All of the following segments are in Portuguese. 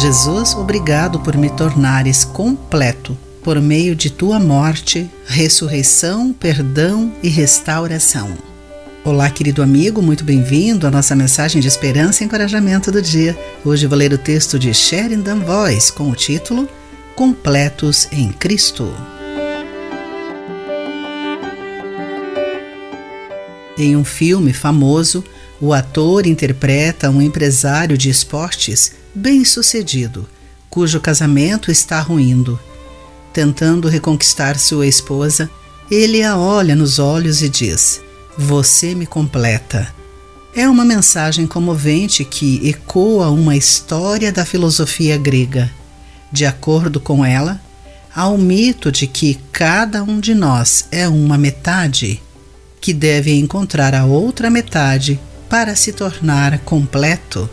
Jesus, obrigado por me tornares completo por meio de tua morte, ressurreição, perdão e restauração. Olá, querido amigo, muito bem-vindo à nossa mensagem de esperança e encorajamento do dia. Hoje vou ler o texto de Sheridan Voice com o título Completos em Cristo. Em um filme famoso, o ator interpreta um empresário de esportes bem-sucedido, cujo casamento está ruindo. Tentando reconquistar sua esposa, ele a olha nos olhos e diz: Você me completa. É uma mensagem comovente que ecoa uma história da filosofia grega. De acordo com ela, há o mito de que cada um de nós é uma metade que deve encontrar a outra metade para se tornar completo.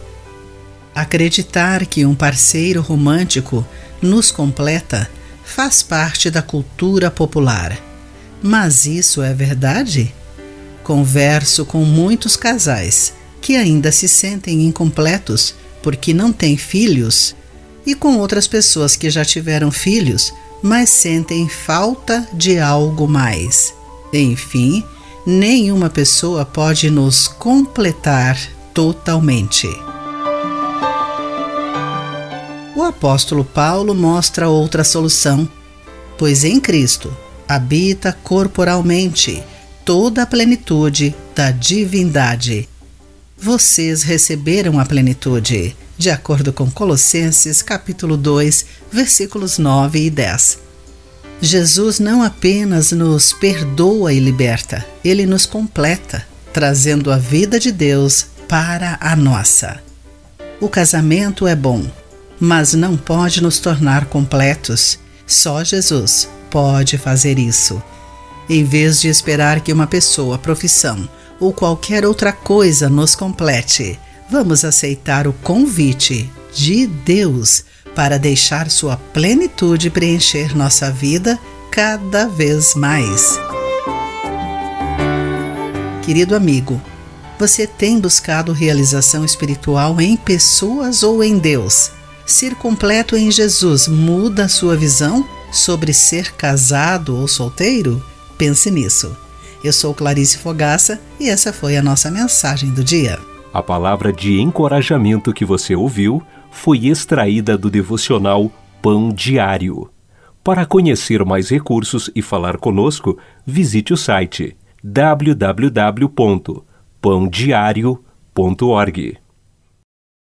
Acreditar que um parceiro romântico nos completa faz parte da cultura popular. Mas isso é verdade? Converso com muitos casais que ainda se sentem incompletos porque não têm filhos e com outras pessoas que já tiveram filhos, mas sentem falta de algo mais. Enfim, nenhuma pessoa pode nos completar totalmente. O apóstolo Paulo mostra outra solução, pois em Cristo habita corporalmente toda a plenitude da divindade. Vocês receberam a plenitude, de acordo com Colossenses capítulo 2, versículos 9 e 10. Jesus não apenas nos perdoa e liberta, ele nos completa, trazendo a vida de Deus para a nossa. O casamento é bom, mas não pode nos tornar completos. Só Jesus pode fazer isso. Em vez de esperar que uma pessoa, profissão ou qualquer outra coisa nos complete, vamos aceitar o convite de Deus para deixar sua plenitude preencher nossa vida cada vez mais. Querido amigo, você tem buscado realização espiritual em pessoas ou em Deus? Ser completo em Jesus muda a sua visão sobre ser casado ou solteiro? Pense nisso. Eu sou Clarice Fogaça e essa foi a nossa mensagem do dia. A palavra de encorajamento que você ouviu foi extraída do devocional Pão Diário. Para conhecer mais recursos e falar conosco, visite o site www.pandiario.org.